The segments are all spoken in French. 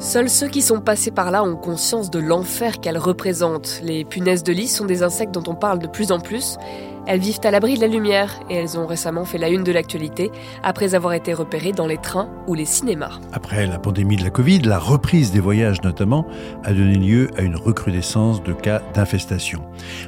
Seuls ceux qui sont passés par là ont conscience de l'enfer qu'elles représentent. Les punaises de lit sont des insectes dont on parle de plus en plus. Elles vivent à l'abri de la lumière et elles ont récemment fait la une de l'actualité après avoir été repérées dans les trains ou les cinémas. Après la pandémie de la Covid, la reprise des voyages notamment a donné lieu à une recrudescence de cas d'infestation.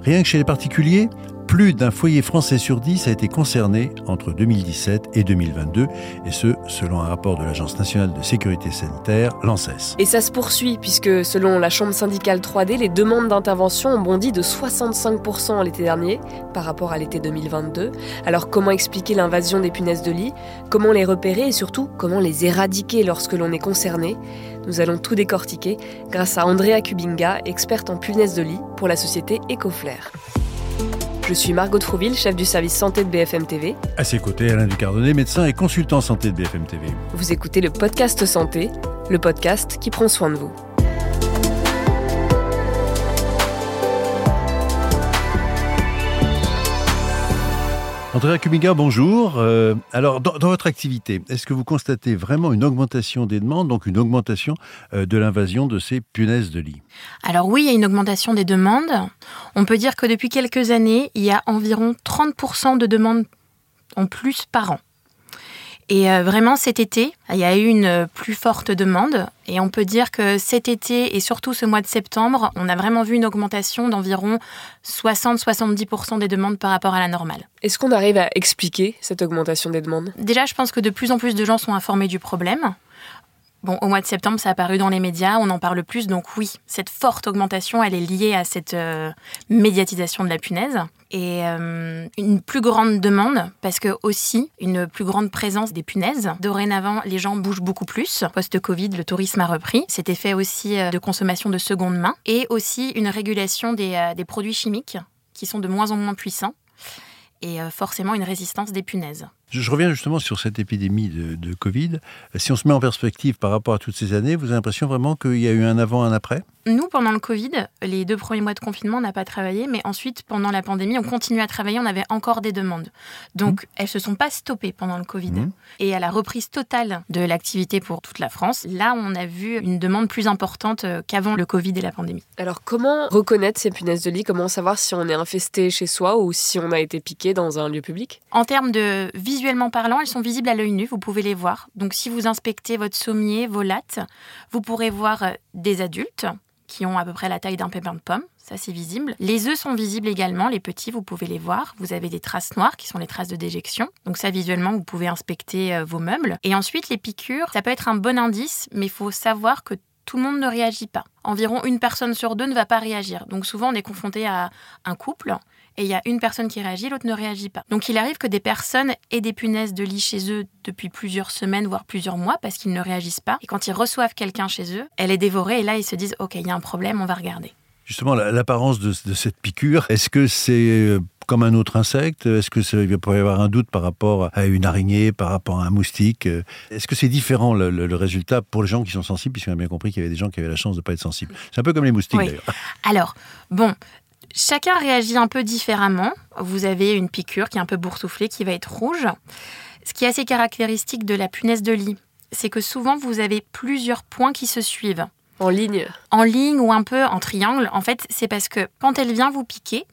Rien que chez les particuliers, plus d'un foyer français sur dix a été concerné entre 2017 et 2022, et ce, selon un rapport de l'Agence nationale de sécurité sanitaire, l'ANSES. Et ça se poursuit, puisque selon la Chambre syndicale 3D, les demandes d'intervention ont bondi de 65% l'été dernier par rapport à l'été 2022. Alors comment expliquer l'invasion des punaises de lit? Comment les repérer? Et surtout comment les éradiquer lorsque l'on est concerné? Nous allons tout décortiquer grâce à Andrea Kubinga, experte en punaises de lit pour la société Ecoflair. Je suis Margot Trouville, chef du service santé de BFM TV. À ses côtés, Alain Ducardonnet, médecin et consultant santé de BFM TV. Vous écoutez le podcast Santé, le podcast qui prend soin de vous. Andrea Kubiga, bonjour. Euh, alors, dans, votre activité, est-ce que vous constatez vraiment une augmentation des demandes, donc une augmentation euh, de l'invasion de ces punaises de lit? Alors oui, il y a une augmentation des demandes. On peut dire que depuis quelques années, il y a environ 30% de demandes en plus par an. Et euh, vraiment, cet été, il y a eu une plus forte demande. Et on peut dire que cet été et surtout ce mois de septembre, on a vraiment vu une augmentation d'environ 60-70% des demandes par rapport à la normale. Est-ce qu'on arrive à expliquer cette augmentation des demandes? Déjà, je pense que de plus en plus de gens sont informés du problème. Bon, au mois de septembre, ça a apparu dans les médias, on en parle plus, donc oui, cette forte augmentation, elle est liée à cette euh, médiatisation de la punaise et euh, une plus grande demande parce que aussi une plus grande présence des punaises. Dorénavant, les gens bougent beaucoup plus. Post-Covid, le tourisme a repris. Cet effet aussi euh, de consommation de seconde main et aussi une régulation des, des produits chimiques qui sont de moins en moins puissants et forcément une résistance des punaises. Je reviens justement sur cette épidémie de, Covid. Si on se met en perspective par rapport à toutes ces années, vous avez l'impression vraiment qu'il y a eu un avant, un après? Nous, pendant le Covid, les deux premiers mois de confinement, on n'a pas travaillé, mais ensuite, pendant la pandémie, on continue à travailler, on avait encore des demandes. Donc, mmh. elles ne se sont pas stoppées pendant le Covid. Mmh. Et à la reprise totale de l'activité pour toute la France, là, on a vu une demande plus importante euh, qu'avant le Covid et la pandémie. Alors, comment reconnaître ces punaises de lit? Comment savoir si on est infesté chez soi ou si on a été piqué dans un lieu public? En termes de visuellement parlant, elles sont visibles à l'œil nu, vous pouvez les voir. Donc si vous inspectez votre sommier, vos lattes, vous pourrez voir euh, des adultes qui ont à peu près la taille d'un pépin de pomme, ça c'est visible. Les œufs sont visibles également, les petits, vous pouvez les voir. Vous avez des traces noires qui sont les traces de déjection. Donc ça visuellement, vous pouvez inspecter euh, vos meubles. Et ensuite, les piqûres, ça peut être un bon indice, mais il faut savoir que tout le monde ne réagit pas. Environ une personne sur deux ne va pas réagir. Donc souvent, on est confronté à un couple et il y a une personne qui réagit, l'autre ne réagit pas. Donc il arrive que des personnes aient des punaises de lit chez eux depuis plusieurs semaines, voire plusieurs mois, parce qu'ils ne réagissent pas. Et quand ils reçoivent quelqu'un chez eux, elle est dévorée, et là ils se disent, OK, il y a un problème, on va regarder. Justement, l'apparence de, cette piqûre, est-ce que c'est euh, comme un autre insecte? Est-ce qu'il pourrait y avoir un doute par rapport à une araignée, par rapport à un moustique Est-ce que c'est différent le, résultat pour les gens qui sont sensibles, puisqu'on a bien compris qu'il y avait des gens qui avaient la chance de ne pas être sensibles? C'est un peu comme les moustiques d'ailleurs. Alors, bon, Chacun réagit un peu différemment. Vous avez une piqûre qui est un peu boursouflée, qui va être rouge. Ce qui est assez caractéristique de la punaise de lit, c'est que souvent vous avez plusieurs points qui se suivent. En ligne En ligne ou un peu en triangle. En fait, c'est parce que quand elle vient vous piquer,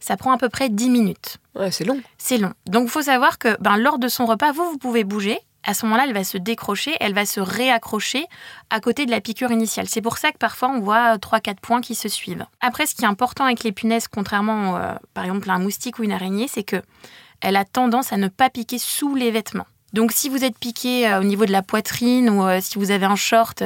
ça prend à peu près 10 minutes. Ouais, c'est long. C'est long. Donc, il faut savoir que ben, lors de son repas, vous, vous pouvez bouger à ce moment-là, elle va se décrocher, elle va se réaccrocher à côté de la piqûre initiale. C'est pour ça que parfois on voit 3-4 points qui se suivent. Après, ce qui est important avec les punaises, contrairement euh, par exemple à un moustique ou une araignée, c'est que elle a tendance à ne pas piquer sous les vêtements. Donc si vous êtes piqué euh, au niveau de la poitrine ou euh, si vous avez un short,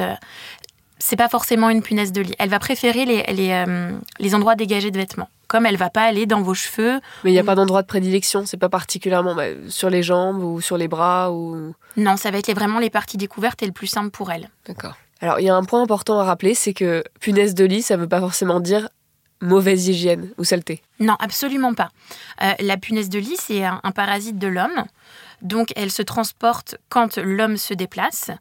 c'est pas forcément une punaise de lit. Elle va préférer les endroits dégagés de vêtements comme elle va pas aller dans vos cheveux. Mais il n'y a pas d'endroit de prédilection, c'est pas particulièrement bah, sur les jambes ou sur les bras ou. Non, ça va être vraiment les parties découvertes et le plus simple pour elle. D'accord. Alors il y a un point important à rappeler, c'est que punaise de lit, ça ne veut pas forcément dire mauvaise hygiène ou saleté. Non, absolument pas. Euh, la punaise de lit, c'est un, parasite de l'homme. Donc elles se transportent quand l'homme se déplace.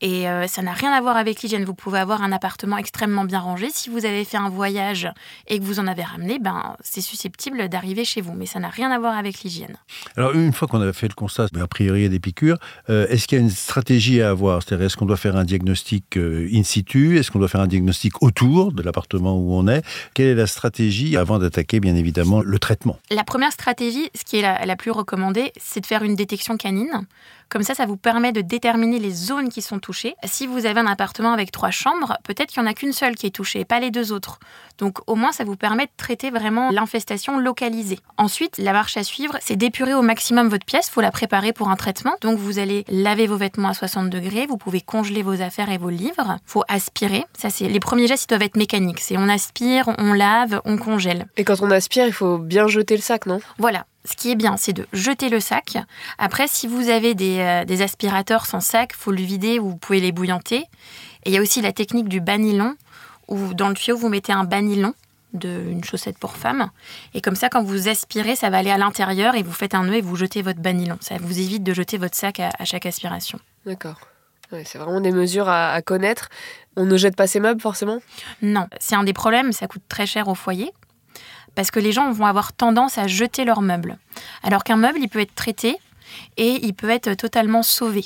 Et euh, ça n'a rien à voir avec l'hygiène. Vous pouvez avoir un appartement extrêmement bien rangé. Si vous avez fait un voyage et que vous en avez ramené, ben, c'est susceptible d'arriver chez vous. Mais ça n'a rien à voir avec l'hygiène. Alors une fois qu'on a fait le constat, a priori il y a des piqûres, euh, est-ce qu'il y a une stratégie à avoir? C'est-à-dire est-ce qu'on doit faire un diagnostic euh, in situ? Est-ce qu'on doit faire un diagnostic autour de l'appartement où on est? Quelle est la stratégie avant d'attaquer bien évidemment le traitement? La première stratégie, ce qui est la, la plus recommandée, c'est de faire une détection canine. Comme ça, ça vous permet de déterminer les zones qui sont touchées. Si vous avez un appartement avec trois chambres, peut-être qu'il n'y en a qu'une seule qui est touchée, pas les deux autres. Donc au moins, ça vous permet de traiter vraiment l'infestation localisée. Ensuite, la marche à suivre, c'est d'épurer au maximum votre pièce. Il faut la préparer pour un traitement. Donc vous allez laver vos vêtements à 60 degrés. Vous pouvez congeler vos affaires et vos livres. Il faut aspirer. Ça, c'est les premiers gestes doivent être mécaniques. C'est on aspire, on lave, on congèle. Et quand on aspire, il faut bien jeter le sac, non? Voilà ce qui est bien, c'est de jeter le sac. Après, si vous avez des, euh, aspirateurs sans sac, faut le vider ou vous pouvez les bouillanter. Et il y a aussi la technique du banilon, où dans le tuyau, vous mettez un banilon d'une chaussette pour femme. Et comme ça, quand vous aspirez, ça va aller à l'intérieur et vous faites un nœud et vous jetez votre banilon. Ça vous évite de jeter votre sac à, chaque aspiration. D'accord. c'est vraiment des mesures à, à connaître. On ne jette pas ses meubles forcément? Non, c'est un des problèmes, ça coûte très cher au foyer parce que les gens vont avoir tendance à jeter leurs meubles. Alors qu'un meuble, il peut être traité et il peut être totalement sauvé.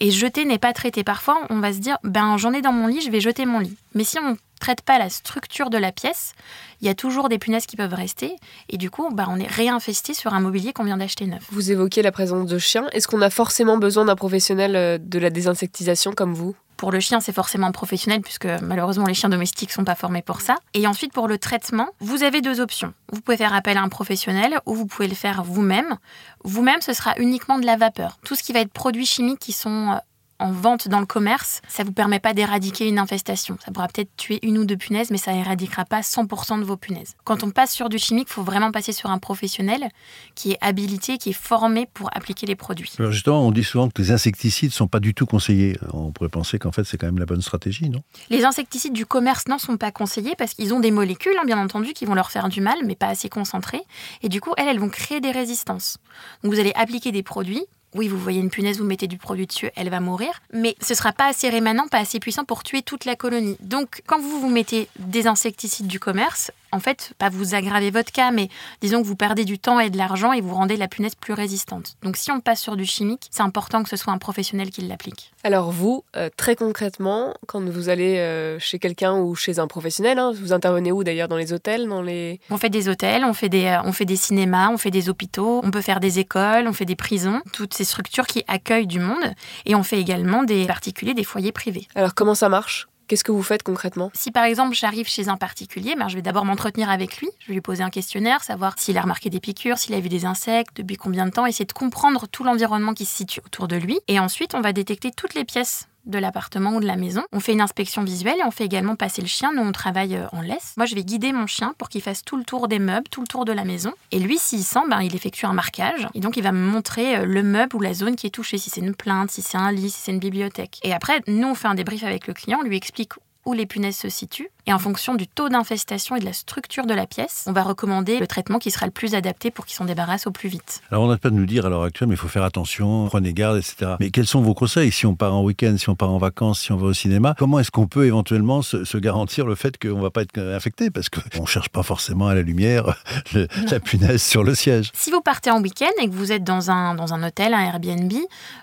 Et jeter n'est pas traité. Parfois, on va se dire, ben j'en ai dans mon lit, je vais jeter mon lit. Mais si on ne traite pas la structure de la pièce, il y a toujours des punaises qui peuvent rester. Et du coup, ben, on est réinvesti sur un mobilier qu'on vient d'acheter neuf. Vous évoquez la présence de chiens. Est-ce qu'on a forcément besoin d'un professionnel euh, de la désinsectisation comme vous? Pour le chien, c'est forcément professionnel puisque malheureusement les chiens domestiques sont pas formés pour ça. Et ensuite pour le traitement, vous avez deux options. Vous pouvez faire appel à un professionnel ou vous pouvez le faire vous-même. Vous-même, ce sera uniquement de la vapeur. Tout ce qui va être produits chimiques qui sont euh, en vente dans le commerce, ça vous permet pas d'éradiquer une infestation. Ça pourra peut-être tuer une ou deux punaises, mais ça éradiquera pas 100% de vos punaises. Quand on passe sur du chimique, il faut vraiment passer sur un professionnel qui est habilité, qui est formé pour appliquer les produits. Alors justement, on dit souvent que les insecticides sont pas du tout conseillés. On pourrait penser qu'en fait, c'est quand même la bonne stratégie, non? Les insecticides du commerce n'en sont pas conseillés parce qu'ils ont des molécules, hein, bien entendu, qui vont leur faire du mal, mais pas assez concentrées. Et du coup, elles, elles vont créer des résistances. Donc vous allez appliquer des produits oui, vous voyez une punaise, vous mettez du produit dessus, elle va mourir, mais ce sera pas assez rémanent, pas assez puissant pour tuer toute la colonie. Donc, quand vous vous mettez des insecticides du commerce, en fait, pas vous aggravez votre cas, mais disons que vous perdez du temps et de l'argent et vous rendez la punaise plus résistante. Donc si on passe sur du chimique, c'est important que ce soit un professionnel qui l'applique. Alors vous, euh, très concrètement, quand vous allez euh, chez quelqu'un ou chez un professionnel, hein, vous intervenez où d'ailleurs Dans les hôtels dans les... On fait des hôtels, on fait des, euh, on fait des cinémas, on fait des hôpitaux, on peut faire des écoles, on fait des prisons, toutes ces structures qui accueillent du monde. Et on fait également des particuliers, des foyers privés. Alors comment ça marche? Qu'est-ce que vous faites concrètement? Si par exemple j'arrive chez un particulier, ben, je vais d'abord m'entretenir avec lui, je vais lui poser un questionnaire, savoir s'il a remarqué des piqûres, s'il a vu des insectes, depuis combien de temps, essayer de comprendre tout l'environnement qui se situe autour de lui. Et ensuite, on va détecter toutes les pièces de l'appartement ou de la maison. On fait une inspection visuelle et on fait également passer le chien. Nous, on travaille euh, en laisse. Moi, je vais guider mon chien pour qu'il fasse tout le tour des meubles, tout le tour de la maison. Et lui, s'il sent, ben, il effectue un marquage. Et donc, il va me montrer euh, le meuble ou la zone qui est touchée, si c'est une plainte, si c'est un lit, si c'est une bibliothèque. Et après, nous, on fait un débrief avec le client, on lui explique où les punaises se situent. Et en fonction du taux d'infestation et de la structure de la pièce, on va recommander le traitement qui sera le plus adapté pour qu'il s'en débarrasse au plus vite. Alors on n'a pas de nous dire à l'heure actuelle, mais il faut faire attention, prenez garde, etc. Mais quels sont vos conseils si on part en week-end, si on part en vacances, si on va au cinéma? Comment est-ce qu'on peut éventuellement se, garantir le fait qu'on ne va pas être infecté? Parce qu'on ne cherche pas forcément à la lumière la punaise sur le siège. Si vous partez en week-end et que vous êtes dans un, dans un hôtel, un Airbnb,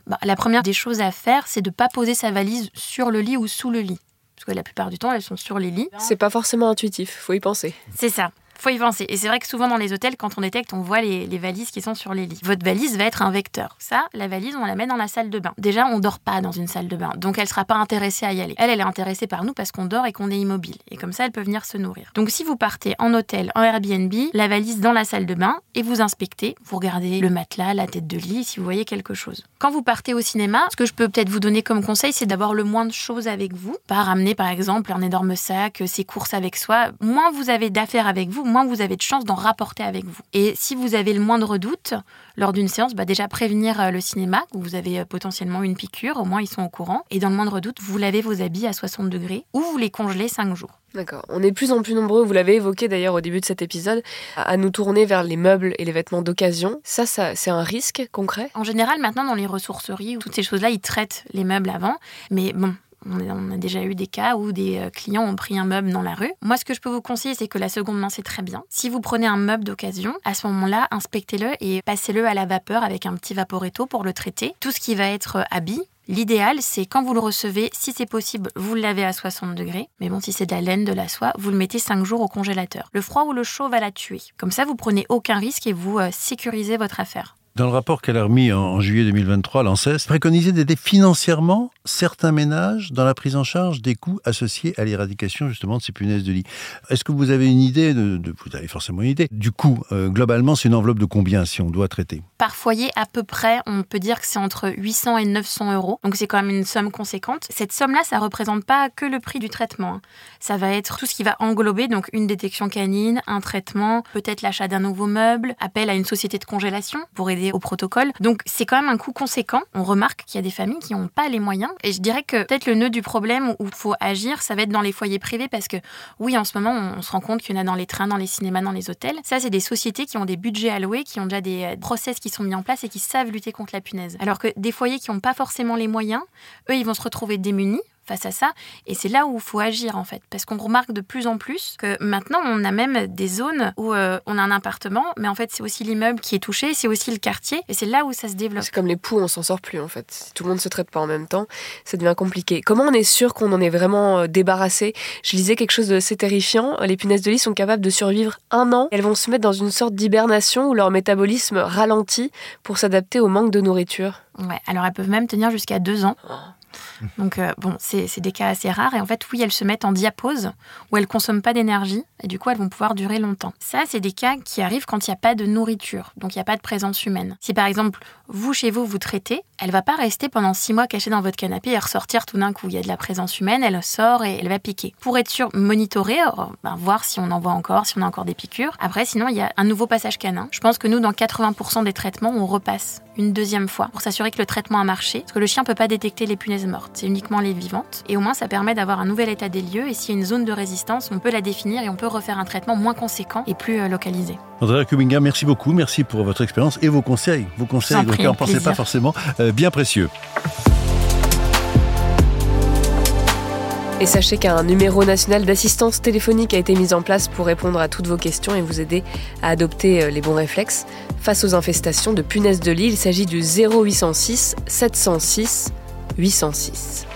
bah, la première des choses à faire, c'est de ne pas poser sa valise sur le lit ou sous le lit parce que la plupart du temps, elles sont sur les lits. C'est pas forcément intuitif, faut y penser. C'est ça faut y penser. Et c'est vrai que souvent dans les hôtels, quand on détecte, on voit les, valises qui sont sur les lits. Votre valise va être un vecteur. Ça, la valise, on la met dans la salle de bain. Déjà, on dort pas dans une salle de bain, donc elle sera pas intéressée à y aller. Elle, elle est intéressée par nous parce qu'on dort et qu'on est immobile. Et comme ça, elle peut venir se nourrir. Donc si vous partez en hôtel, en Airbnb, la valise dans la salle de bain et vous inspectez, vous regardez le matelas, la tête de lit, si vous voyez quelque chose. Quand vous partez au cinéma, ce que je peux peut-être vous donner comme conseil, c'est d'avoir le moins de choses avec vous. Pas ramener par exemple un énorme sac, ses courses avec soi. Moins vous avez d'affaires avec vous, moins vous avez de chance d'en rapporter avec vous. Et si vous avez le moindre doute lors d'une séance, bah déjà prévenir euh, le cinéma que vous avez euh, potentiellement une piqûre, au moins ils sont au courant. Et dans le moindre doute, vous lavez vos habits à 60 degrés ou vous les congelez 5 jours. D'accord. On est plus en plus nombreux, vous l'avez évoqué d'ailleurs au début de cet épisode, à nous tourner vers les meubles et les vêtements d'occasion. Ça, ça c'est un risque concret? En général, maintenant, dans les ressourceries ou toutes ces choses-là, ils traitent les meubles avant. Mais bon, on a déjà eu des cas où des euh, clients ont pris un meuble dans la rue. Moi, ce que je peux vous conseiller, c'est que la seconde main, c'est très bien. Si vous prenez un meuble d'occasion, à ce moment-là, inspectez-le et passez-le à la vapeur avec un petit vaporetto pour le traiter. Tout ce qui va être euh, habit, L'idéal, c'est quand vous le recevez, si c'est possible, vous le lavez à 60 degrés. Mais bon, si c'est de la laine, de la soie, vous le mettez 5 jours au congélateur. Le froid ou le chaud va la tuer. Comme ça, vous prenez aucun risque et vous euh, sécurisez votre affaire. Dans le rapport qu'elle a remis en, juillet 2023, l'ANSES préconisait d'aider financièrement certains ménages dans la prise en charge des coûts associés à l'éradication justement de ces punaises de lit. Est-ce que vous avez une idée, de, vous avez forcément une idée, du coût euh, Globalement, c'est une enveloppe de combien si on doit traiter? Par foyer, à peu près, on peut dire que c'est entre 800 et 900 euros. Donc c'est quand même une somme conséquente. Cette somme-là, ça ne représente pas que le prix du traitement. Hein. Ça va être tout ce qui va englober, donc une détection canine, un traitement, peut-être l'achat d'un nouveau meuble, appel à une société de congélation pour aider au protocole. Donc c'est quand même un coût conséquent. On remarque qu'il y a des familles qui n'ont pas les moyens. Et je dirais que peut-être le nœud du problème où il faut agir, ça va être dans les foyers privés parce que oui, en ce moment, on, se rend compte qu'il y en a dans les trains, dans les cinémas, dans les hôtels. Ça, c'est des sociétés qui ont des budgets alloués, qui ont déjà des euh, process qui sont mis en place et qui savent lutter contre la punaise. Alors que des foyers qui n'ont pas forcément les moyens, eux, ils vont se retrouver démunis face à ça. Et c'est là où il faut agir en fait. Parce qu'on remarque de plus en plus que maintenant on a même des zones où euh, on a un appartement, mais en fait c'est aussi l'immeuble qui est touché, c'est aussi le quartier. Et c'est là où ça se développe. C'est comme les poux, on s'en sort plus en fait. Si tout le monde se traite pas en même temps, ça devient compliqué. Comment on est sûr qu'on en est vraiment euh, débarrassé? Je lisais quelque chose de assez terrifiant. Les punaises de lit sont capables de survivre un an. Elles vont se mettre dans une sorte d'hibernation où leur métabolisme ralentit pour s'adapter au manque de nourriture. Ouais, alors elles peuvent même tenir jusqu'à deux ans. Donc, euh, bon, c'est des cas assez rares. Et en fait, oui, elles se mettent en diapause, où elles consomment pas d'énergie, et du coup, elles vont pouvoir durer longtemps. Ça, c'est des cas qui arrivent quand il n'y a pas de nourriture, donc il n'y a pas de présence humaine. Si par exemple, vous, chez vous, vous traitez, elle va pas rester pendant six mois cachée dans votre canapé et ressortir tout d'un coup. Il y a de la présence humaine, elle sort et elle va piquer. Pour être sûr, monitorer, euh, ben, voir si on en voit encore, si on a encore des piqûres. Après, sinon, il y a un nouveau passage canin. Je pense que nous, dans 80% des traitements, on repasse une deuxième fois pour s'assurer que le traitement a marché, parce que le chien peut pas détecter les punaises mortes, c'est uniquement les vivantes. Et au moins, ça permet d'avoir un nouvel état des lieux. Et s'il y a une zone de résistance, on peut la définir et on peut refaire un traitement moins conséquent et plus euh, localisé. Andrea Kubinga, merci beaucoup, merci pour votre expérience et vos conseils, vos conseils auxquels on ne pensait pas forcément, euh, bien précieux. Et sachez qu'un numéro national d'assistance téléphonique a été mis en place pour répondre à toutes vos questions et vous aider à adopter euh, les bons réflexes. Face aux infestations de punaises de lit, il s'agit du 0806 706 806.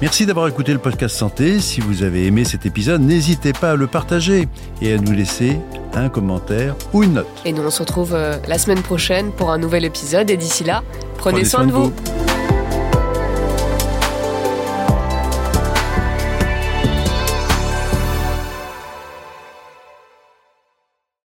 Merci d'avoir écouté le podcast Santé. Si vous avez aimé cet épisode, n'hésitez pas à le partager et à nous laisser un commentaire ou une note. Et nous on se retrouve euh, la semaine prochaine pour un nouvel épisode et d'ici là, prenez, soin, de vous.